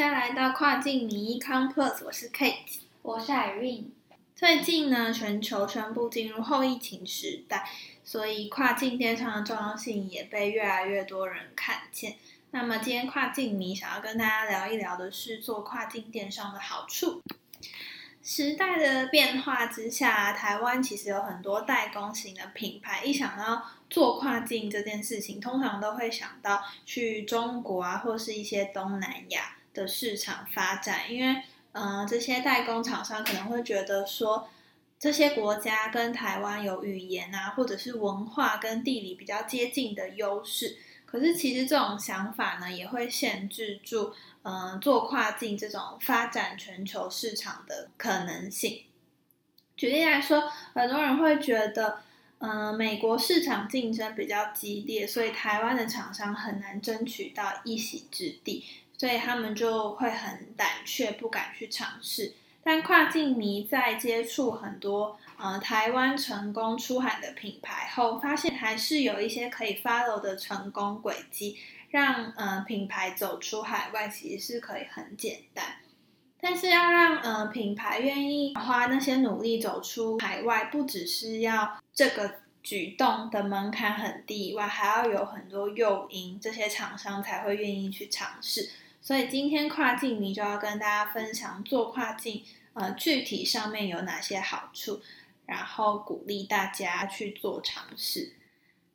家来到跨境迷 Complex，我是 Kate，我是 Irene。最近呢，全球宣布进入后疫情时代，所以跨境电商的重要性也被越来越多人看见。那么今天跨境迷想要跟大家聊一聊的是做跨境电商的好处。时代的变化之下，台湾其实有很多代工型的品牌。一想到做跨境这件事情，通常都会想到去中国啊，或是一些东南亚的市场发展。因为，嗯，这些代工厂商可能会觉得说，这些国家跟台湾有语言啊，或者是文化跟地理比较接近的优势。可是，其实这种想法呢，也会限制住。嗯，做跨境这种发展全球市场的可能性。举例来说，很多人会觉得，嗯，美国市场竞争比较激烈，所以台湾的厂商很难争取到一席之地，所以他们就会很胆怯，不敢去尝试。但跨境迷在接触很多呃台湾成功出海的品牌后，发现还是有一些可以 follow 的成功轨迹。让呃品牌走出海外其实是可以很简单，但是要让呃品牌愿意花那些努力走出海外，不只是要这个举动的门槛很低以外，还要有很多诱因，这些厂商才会愿意去尝试。所以今天跨境你就要跟大家分享做跨境呃具体上面有哪些好处，然后鼓励大家去做尝试。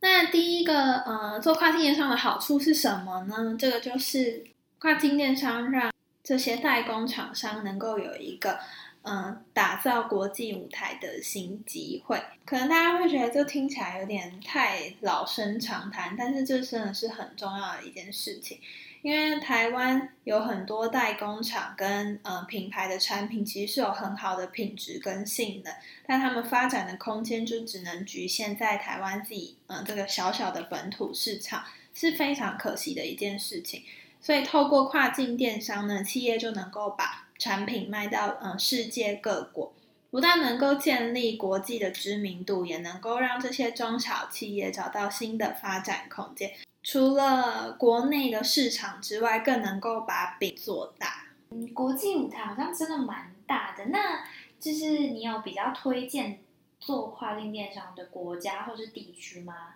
那第一个，呃，做跨境电商的好处是什么呢？这个就是跨境电商让这些代工厂商能够有一个，嗯，打造国际舞台的新机会。可能大家会觉得这听起来有点太老生常谈，但是这真的是很重要的一件事情。因为台湾有很多代工厂跟呃品牌的产品，其实是有很好的品质跟性能，但他们发展的空间就只能局限在台湾自己呃这个小小的本土市场，是非常可惜的一件事情。所以透过跨境电商呢，企业就能够把产品卖到嗯世界各国，不但能够建立国际的知名度，也能够让这些中小企业找到新的发展空间。除了国内的市场之外，更能够把饼做大。嗯，国际舞台好像真的蛮大的。那就是你有比较推荐做跨境电商的国家或是地区吗？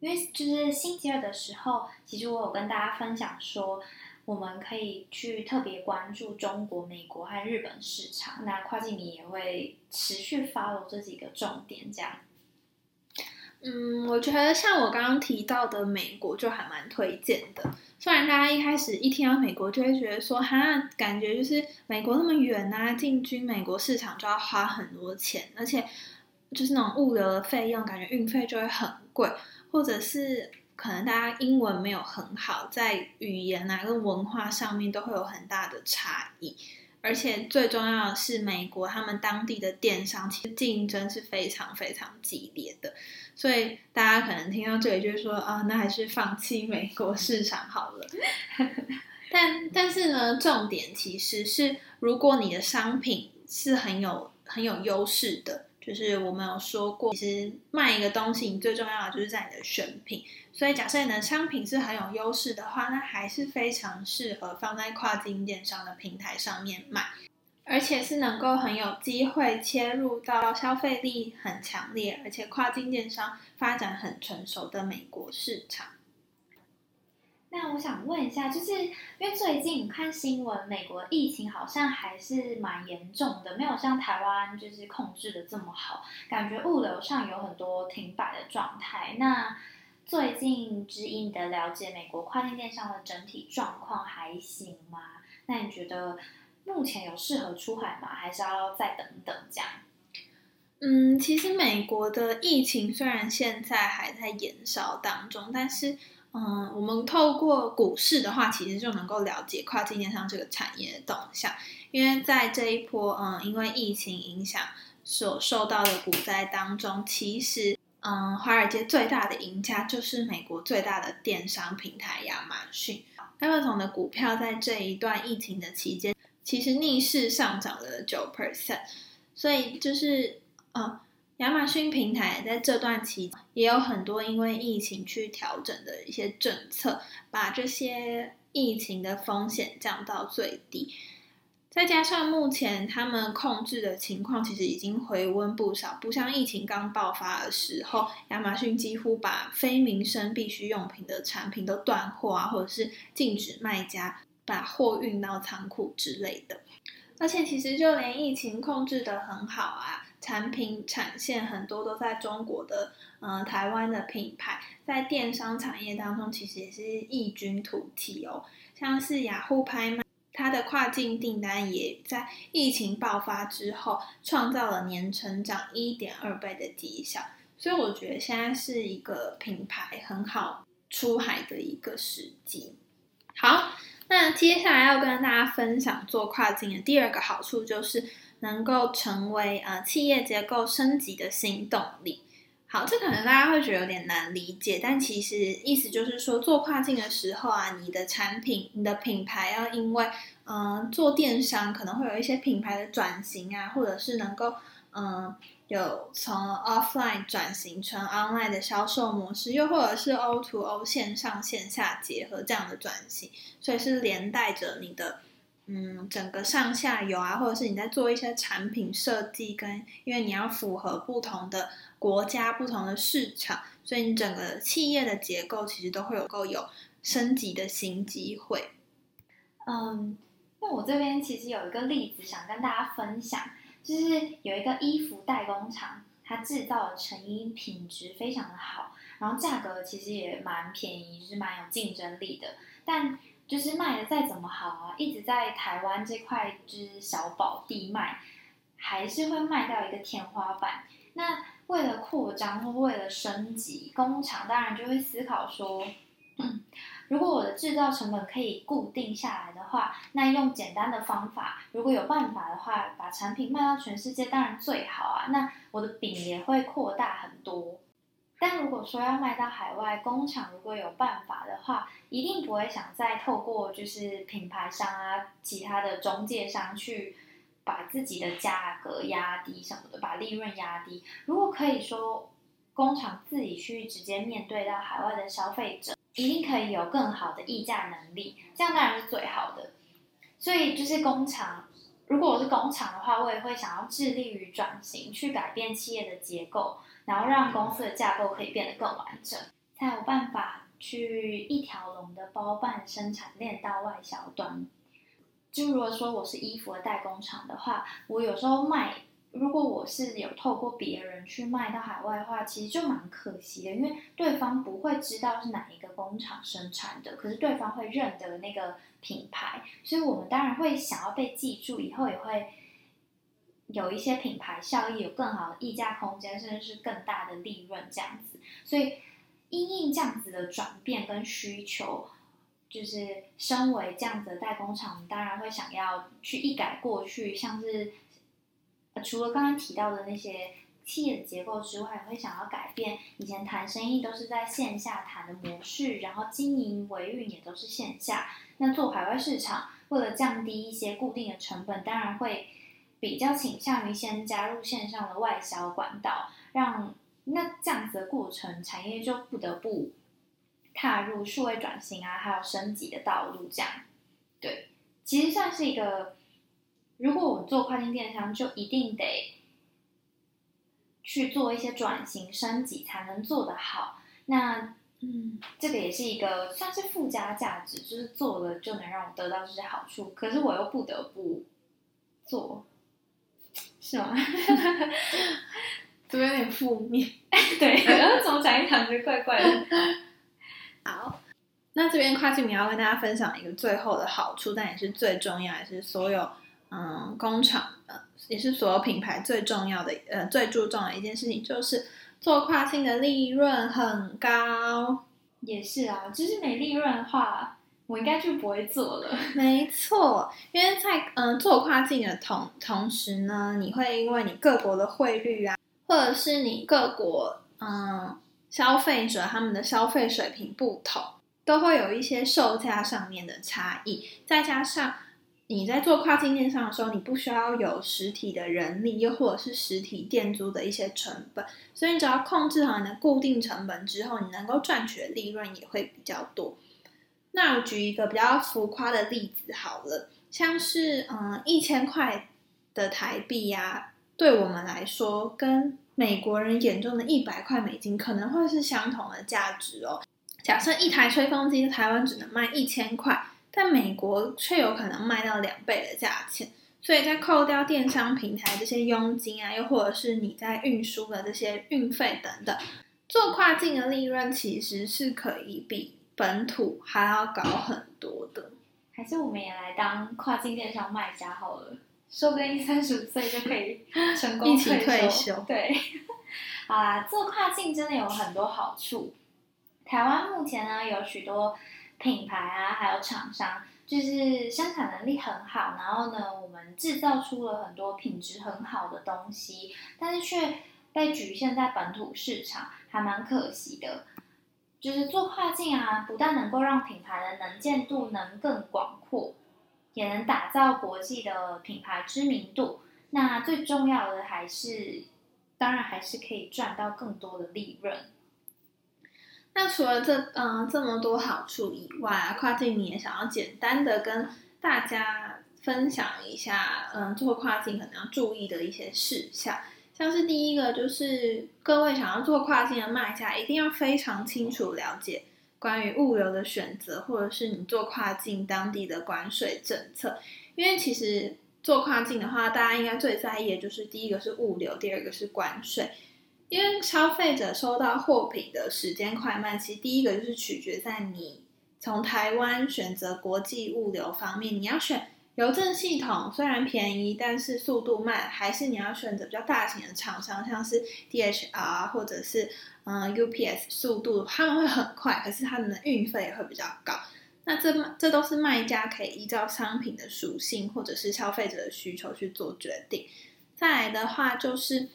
因为就是星期二的时候，其实我有跟大家分享说，我们可以去特别关注中国、美国和日本市场。那跨境你也会持续 follow 这几个重点，这样。嗯，我觉得像我刚刚提到的美国就还蛮推荐的。虽然大家一开始一听到美国就会觉得说，哈，感觉就是美国那么远啊，进军美国市场就要花很多钱，而且就是那种物流的费用，感觉运费就会很贵，或者是可能大家英文没有很好，在语言啊跟文化上面都会有很大的差异。而且最重要的是，美国他们当地的电商其实竞争是非常非常激烈的，所以大家可能听到这里就是说啊，那还是放弃美国市场好了。但但是呢，重点其实是，如果你的商品是很有很有优势的。就是我们有说过，其实卖一个东西，你最重要的就是在你的选品。所以，假设你的商品是很有优势的话，那还是非常适合放在跨境电商的平台上面卖，而且是能够很有机会切入到消费力很强烈，而且跨境电商发展很成熟的美国市场。那我想问一下，就是因为最近看新闻，美国疫情好像还是蛮严重的，没有像台湾就是控制的这么好，感觉物流上有很多停摆的状态。那最近知音的了解，美国跨境电商的整体状况还行吗？那你觉得目前有适合出海吗？还是要再等等这样？嗯，其实美国的疫情虽然现在还在延烧当中，但是。嗯，我们透过股市的话，其实就能够了解跨境电商这个产业的动向。因为在这一波，嗯，因为疫情影响所受到的股灾当中，其实，嗯，华尔街最大的赢家就是美国最大的电商平台亚马逊。Amazon 的股票在这一段疫情的期间，其实逆势上涨了九 percent，所以就是，嗯。亚马逊平台在这段期也有很多因为疫情去调整的一些政策，把这些疫情的风险降到最低。再加上目前他们控制的情况其实已经回温不少，不像疫情刚爆发的时候，亚马逊几乎把非民生必需用品的产品都断货啊，或者是禁止卖家把货运到仓库之类的。而且其实就连疫情控制的很好啊，产品产线很多都在中国的，嗯，台湾的品牌在电商产业当中其实也是异军突起哦，像是雅虎拍卖。它的跨境订单也在疫情爆发之后创造了年成长一点二倍的绩效，所以我觉得现在是一个品牌很好出海的一个时机。好，那接下来要跟大家分享做跨境的第二个好处，就是能够成为呃企业结构升级的新动力。好，这可能大家会觉得有点难理解，但其实意思就是说，做跨境的时候啊，你的产品、你的品牌要因为，嗯，做电商可能会有一些品牌的转型啊，或者是能够，嗯，有从 offline 转型成 online 的销售模式，又或者是 O to O 线上线下结合这样的转型，所以是连带着你的，嗯，整个上下游啊，或者是你在做一些产品设计，跟因为你要符合不同的。国家不同的市场，所以你整个企业的结构其实都会有够有升级的新机会。嗯，那我这边其实有一个例子想跟大家分享，就是有一个衣服代工厂，它制造的成衣品质非常的好，然后价格其实也蛮便宜，是蛮有竞争力的。但就是卖的再怎么好啊，一直在台湾这块就是小宝地卖，还是会卖到一个天花板。那为了扩张或为了升级，工厂当然就会思考说，如果我的制造成本可以固定下来的话，那用简单的方法，如果有办法的话，把产品卖到全世界当然最好啊。那我的饼也会扩大很多。但如果说要卖到海外，工厂如果有办法的话，一定不会想再透过就是品牌商啊，其他的中介商去。把自己的价格压低什么的，把利润压低。如果可以说工厂自己去直接面对到海外的消费者，一定可以有更好的议价能力，这样当然是最好的。所以就是工厂，如果我是工厂的话，我也会想要致力于转型，去改变企业的结构，然后让公司的架构可以变得更完整，才有办法去一条龙的包办生产链到外销端。就如果说我是衣服的代工厂的话，我有时候卖，如果我是有透过别人去卖到海外的话，其实就蛮可惜的，因为对方不会知道是哪一个工厂生产的，可是对方会认得那个品牌，所以我们当然会想要被记住，以后也会有一些品牌效益，有更好的溢价空间，甚至是更大的利润这样子。所以因应这样子的转变跟需求。就是身为这样子的代工厂，当然会想要去一改过去，像是除了刚刚提到的那些企业的结构之外，会想要改变以前谈生意都是在线下谈的模式，然后经营维运也都是线下。那做海外市场，为了降低一些固定的成本，当然会比较倾向于先加入线上的外销管道，让那这样子的过程，产业就不得不。踏入数位转型啊，还有升级的道路，这样，对，其实算是一个，如果我做跨境电商，就一定得去做一些转型升级，才能做得好。那，嗯，这个也是一个算是附加价值，就是做了就能让我得到这些好处，可是我又不得不做，是吗？怎么有点负面，对，然后怎么讲一讲就怪怪的。好，那这边跨境你要跟大家分享一个最后的好处，但也是最重要，也是所有嗯工厂呃，也是所有品牌最重要的呃最注重的一件事情，就是做跨境的利润很高。也是啊，就是没利润的话，我应该就不会做了。没错，因为在嗯做跨境的同同时呢，你会因为你各国的汇率啊，或者是你各国嗯。消费者他们的消费水平不同，都会有一些售价上面的差异。再加上你在做跨境电商的时候，你不需要有实体的人力，又或者是实体店租的一些成本，所以你只要控制好你的固定成本之后，你能够赚取的利润也会比较多。那我举一个比较浮夸的例子好了，像是嗯一千块的台币呀，对我们来说，跟美国人眼中的一百块美金可能会是相同的价值哦。假设一台吹风机在台湾只能卖一千块，但美国却有可能卖到两倍的价钱。所以在扣掉电商平台这些佣金啊，又或者是你在运输的这些运费等等，做跨境的利润其实是可以比本土还要高很多的。还是我们也来当跨境电商卖家好了，说不定三十五岁就可以成功一起退休。对，好啦，做跨境真的有很多好处。台湾目前呢有许多品牌啊，还有厂商。就是生产能力很好，然后呢，我们制造出了很多品质很好的东西，但是却被局限在本土市场，还蛮可惜的。就是做跨境啊，不但能够让品牌的能见度能更广阔，也能打造国际的品牌知名度。那最重要的还是，当然还是可以赚到更多的利润。那除了这嗯这么多好处以外啊，跨境你也想要简单的跟大家分享一下，嗯，做跨境可能要注意的一些事项，像是第一个就是各位想要做跨境的卖家，一定要非常清楚了解关于物流的选择，或者是你做跨境当地的关税政策，因为其实做跨境的话，大家应该最在意的就是第一个是物流，第二个是关税。因为消费者收到货品的时间快慢，其实第一个就是取决在你从台湾选择国际物流方面，你要选邮政系统，虽然便宜，但是速度慢，还是你要选择比较大型的厂商，像是 DHR 或者是嗯 UPS，速度他们会很快，可是他们的运费也会比较高。那这这都是卖家可以依照商品的属性或者是消费者的需求去做决定。再来的话就是。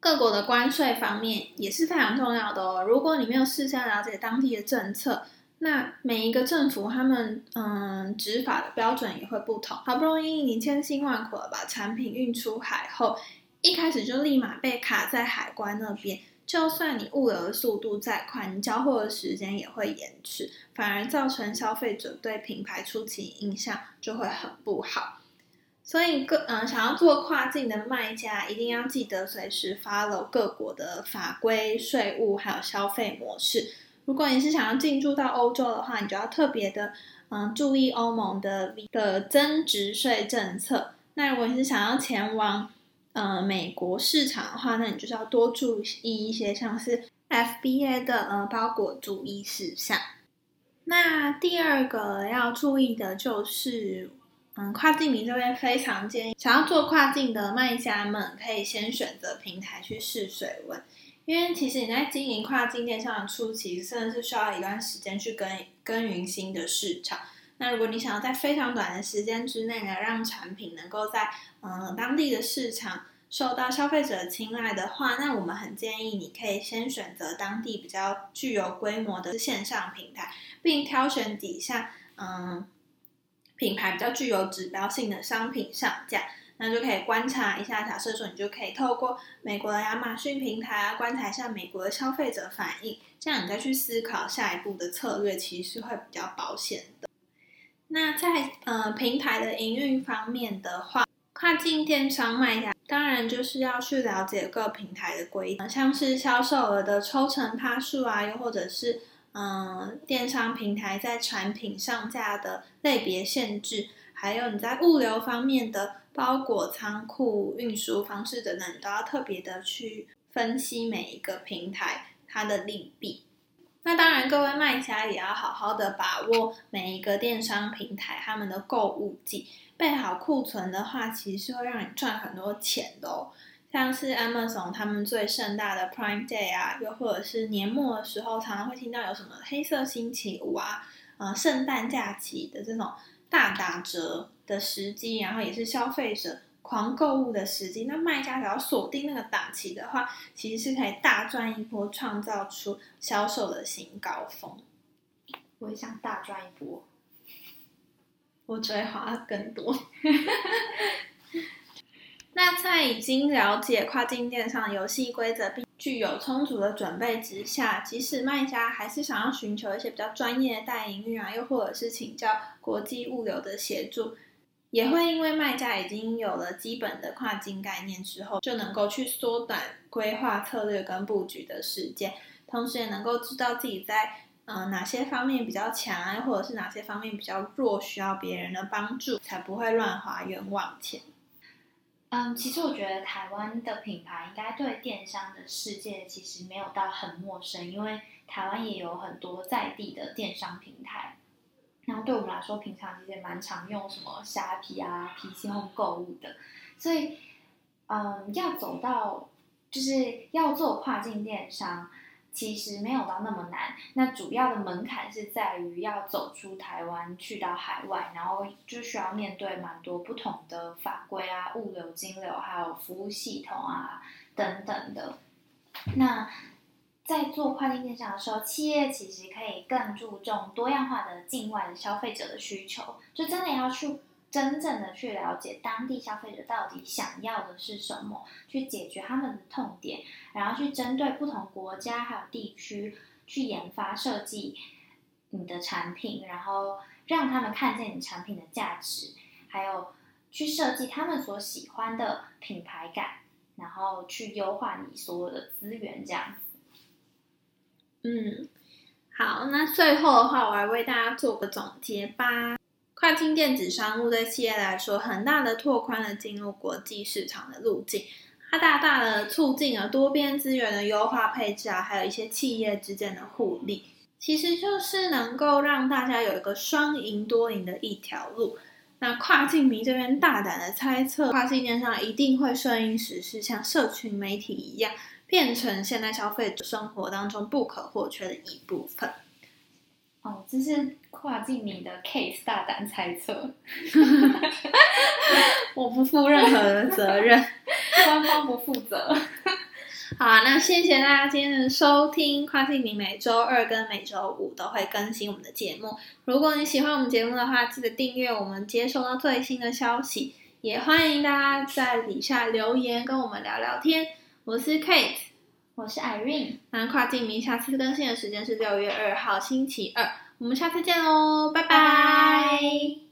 各国的关税方面也是非常重要的哦。如果你没有事先了解当地的政策，那每一个政府他们嗯执法的标准也会不同。好不容易你千辛万苦的把产品运出海后，一开始就立马被卡在海关那边，就算你物流的速度再快，你交货的时间也会延迟，反而造成消费者对品牌初期印象就会很不好。所以各嗯，想要做跨境的卖家，一定要记得随时 follow 各国的法规、税务还有消费模式。如果你是想要进驻到欧洲的话，你就要特别的嗯注意欧盟的的增值税政策。那如果你是想要前往呃美国市场的话，那你就是要多注意一些像是 FBA 的呃包裹注意事项。那第二个要注意的就是。嗯，跨境民这边非常建议，想要做跨境的卖家们可以先选择平台去试水温，因为其实你在经营跨境电商的初期，真的是需要一段时间去耕耕耘新的市场。那如果你想要在非常短的时间之内呢，让产品能够在嗯当地的市场受到消费者青睐的话，那我们很建议你可以先选择当地比较具有规模的线上平台，并挑选底下嗯。品牌比较具有指标性的商品上架，那就可以观察一下。假设说，你就可以透过美国的亚马逊平台啊，观察一下美国的消费者反应，这样你再去思考下一步的策略，其实是会比较保险的。那在呃平台的营运方面的话，跨境电商卖家当然就是要去了解各平台的规则，像是销售额的抽成趴数啊，又或者是。嗯，电商平台在产品上架的类别限制，还有你在物流方面的包裹仓库运输方式等等，都要特别的去分析每一个平台它的利弊。那当然，各位卖家也要好好的把握每一个电商平台他们的购物季，备好库存的话，其实是会让你赚很多钱的哦。像是 Amazon 他们最盛大的 Prime Day 啊，又或者是年末的时候，常常会听到有什么黑色星期五啊，呃，圣诞假期的这种大打折的时机，然后也是消费者狂购物的时机。那卖家只要锁定那个档期的话，其实是可以大赚一波，创造出销售的新高峰。我也想大赚一波，我只会花更多。那在已经了解跨境电商游戏规则并具有充足的准备之下，即使卖家还是想要寻求一些比较专业的代营运啊，又或者是请教国际物流的协助，也会因为卖家已经有了基本的跨境概念之后，就能够去缩短规划策略跟布局的时间，同时也能够知道自己在呃哪些方面比较强，或者是哪些方面比较弱，需要别人的帮助，才不会乱花冤枉钱。嗯，其实我觉得台湾的品牌应该对电商的世界其实没有到很陌生，因为台湾也有很多在地的电商平台。然后对我们来说，平常其实也蛮常用什么虾皮啊、PC Home 购物的。所以，嗯，要走到就是要做跨境电商。其实没有到那么难，那主要的门槛是在于要走出台湾去到海外，然后就需要面对蛮多不同的法规啊、物流、金流，还有服务系统啊等等的。那在做跨境电商的时候，企业其实可以更注重多样化的境外的消费者的需求，就真的要去。真正的去了解当地消费者到底想要的是什么，去解决他们的痛点，然后去针对不同国家还有地区去研发设计你的产品，然后让他们看见你产品的价值，还有去设计他们所喜欢的品牌感，然后去优化你所有的资源，这样。嗯，好，那最后的话，我来为大家做个总结吧。跨境电子商务对企业来说，很大的拓宽了进入国际市场的路径，它大大的促进了多边资源的优化配置啊，还有一些企业之间的互利，其实就是能够让大家有一个双赢多赢的一条路。那跨境迷这边大胆的猜测，跨境电商一定会顺应时势，像社群媒体一样，变成现代消费者生活当中不可或缺的一部分。哦，这是跨境你的 case，大胆猜测，我不负任何的责任，官方不负责。好，那谢谢大家今天的收听，跨境你每周二跟每周五都会更新我们的节目。如果你喜欢我们节目的话，记得订阅我们，接收到最新的消息。也欢迎大家在底下留言跟我们聊聊天。我是 Kate。我是 Irene，那跨境迷下次更新的时间是六月二号星期二，我们下次见喽，拜拜。